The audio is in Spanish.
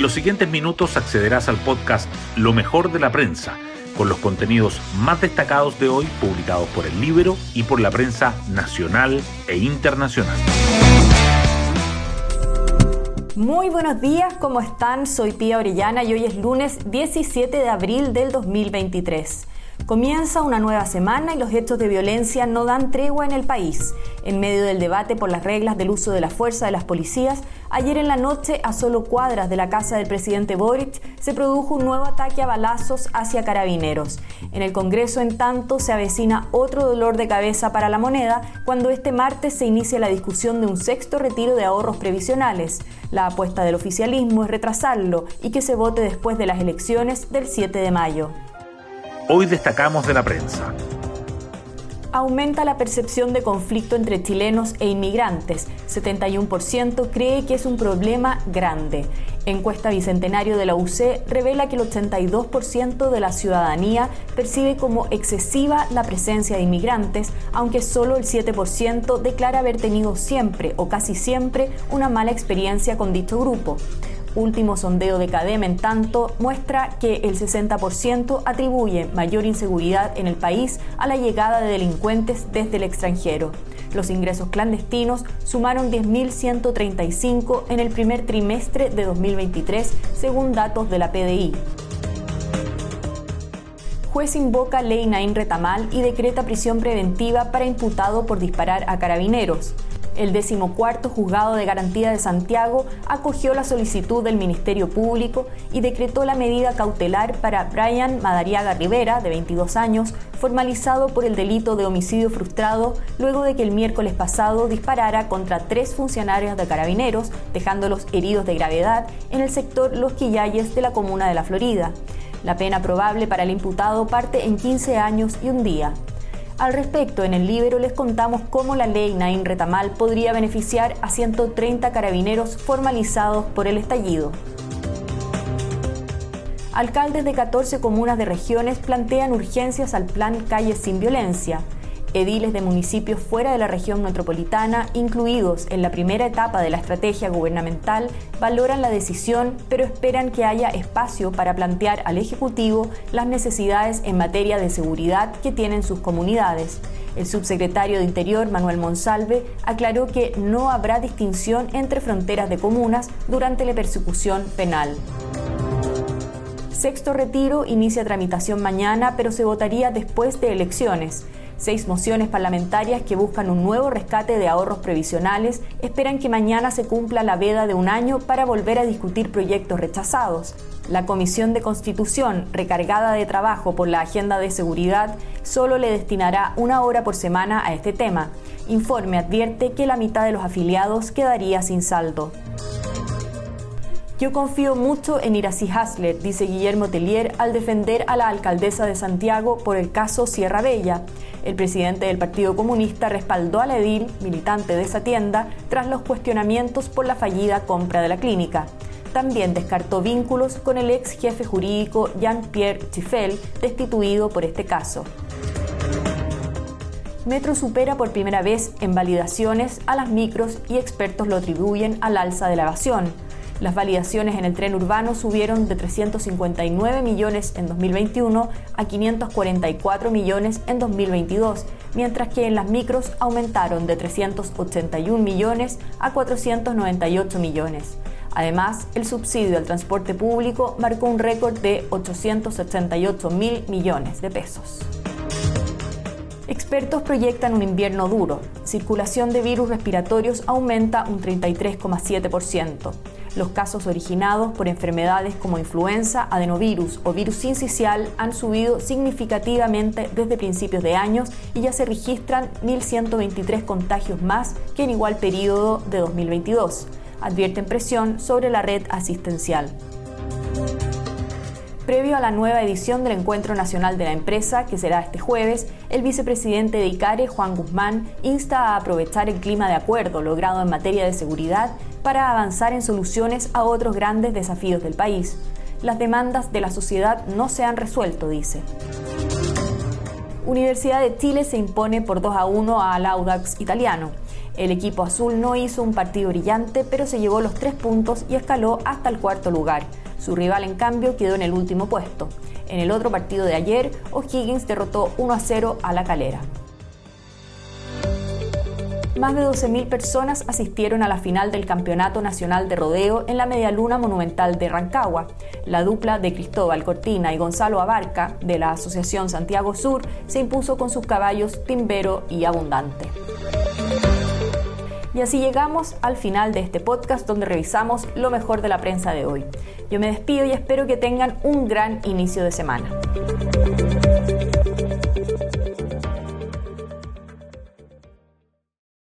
En los siguientes minutos accederás al podcast Lo mejor de la prensa, con los contenidos más destacados de hoy publicados por el libro y por la prensa nacional e internacional. Muy buenos días, ¿cómo están? Soy Pía Orellana y hoy es lunes 17 de abril del 2023. Comienza una nueva semana y los hechos de violencia no dan tregua en el país. En medio del debate por las reglas del uso de la fuerza de las policías, ayer en la noche, a solo cuadras de la casa del presidente Boric, se produjo un nuevo ataque a balazos hacia carabineros. En el Congreso, en tanto, se avecina otro dolor de cabeza para la moneda cuando este martes se inicia la discusión de un sexto retiro de ahorros previsionales. La apuesta del oficialismo es retrasarlo y que se vote después de las elecciones del 7 de mayo. Hoy destacamos de la prensa. Aumenta la percepción de conflicto entre chilenos e inmigrantes. 71% cree que es un problema grande. Encuesta Bicentenario de la UC revela que el 82% de la ciudadanía percibe como excesiva la presencia de inmigrantes, aunque solo el 7% declara haber tenido siempre o casi siempre una mala experiencia con dicho grupo. Último sondeo de CADEM, en tanto, muestra que el 60% atribuye mayor inseguridad en el país a la llegada de delincuentes desde el extranjero. Los ingresos clandestinos sumaron 10.135 en el primer trimestre de 2023, según datos de la PDI. Juez invoca ley Nain Retamal y decreta prisión preventiva para imputado por disparar a carabineros. El decimocuarto Juzgado de Garantía de Santiago acogió la solicitud del Ministerio Público y decretó la medida cautelar para Brian Madariaga Rivera, de 22 años, formalizado por el delito de homicidio frustrado luego de que el miércoles pasado disparara contra tres funcionarios de carabineros, dejándolos heridos de gravedad en el sector Los Quillayes de la comuna de La Florida. La pena probable para el imputado parte en 15 años y un día. Al respecto, en el libro les contamos cómo la ley Nain Retamal podría beneficiar a 130 carabineros formalizados por el estallido. Alcaldes de 14 comunas de regiones plantean urgencias al plan Calles sin Violencia. Ediles de municipios fuera de la región metropolitana, incluidos en la primera etapa de la estrategia gubernamental, valoran la decisión, pero esperan que haya espacio para plantear al Ejecutivo las necesidades en materia de seguridad que tienen sus comunidades. El subsecretario de Interior, Manuel Monsalve, aclaró que no habrá distinción entre fronteras de comunas durante la persecución penal. Sexto retiro inicia tramitación mañana, pero se votaría después de elecciones. Seis mociones parlamentarias que buscan un nuevo rescate de ahorros previsionales esperan que mañana se cumpla la veda de un año para volver a discutir proyectos rechazados. La Comisión de Constitución, recargada de trabajo por la agenda de seguridad, solo le destinará una hora por semana a este tema. Informe advierte que la mitad de los afiliados quedaría sin saldo. Yo confío mucho en Iracy Hasler, dice Guillermo Tellier al defender a la alcaldesa de Santiago por el caso Sierra Bella. El presidente del Partido Comunista respaldó a la edil, militante de esa tienda, tras los cuestionamientos por la fallida compra de la clínica. También descartó vínculos con el ex jefe jurídico Jean-Pierre Chiffel, destituido por este caso. Metro supera por primera vez en validaciones a las micros y expertos lo atribuyen al alza de la evasión. Las validaciones en el tren urbano subieron de 359 millones en 2021 a 544 millones en 2022, mientras que en las micros aumentaron de 381 millones a 498 millones. Además, el subsidio al transporte público marcó un récord de 878 mil millones de pesos. Expertos proyectan un invierno duro. Circulación de virus respiratorios aumenta un 33,7% los casos originados por enfermedades como influenza, adenovirus o virus sincicial han subido significativamente desde principios de años y ya se registran 1.123 contagios más que en igual periodo de 2022. Advierten presión sobre la red asistencial. Previo a la nueva edición del Encuentro Nacional de la Empresa, que será este jueves, el vicepresidente de ICARE, Juan Guzmán, insta a aprovechar el clima de acuerdo logrado en materia de seguridad para avanzar en soluciones a otros grandes desafíos del país. Las demandas de la sociedad no se han resuelto, dice. Universidad de Chile se impone por 2 a 1 al Audax italiano. El equipo azul no hizo un partido brillante, pero se llevó los tres puntos y escaló hasta el cuarto lugar. Su rival, en cambio, quedó en el último puesto. En el otro partido de ayer, O'Higgins derrotó 1 a 0 a la calera. Más de 12.000 personas asistieron a la final del Campeonato Nacional de Rodeo en la Medialuna Monumental de Rancagua. La dupla de Cristóbal Cortina y Gonzalo Abarca, de la Asociación Santiago Sur, se impuso con sus caballos Timbero y Abundante. Y así llegamos al final de este podcast donde revisamos lo mejor de la prensa de hoy. Yo me despido y espero que tengan un gran inicio de semana.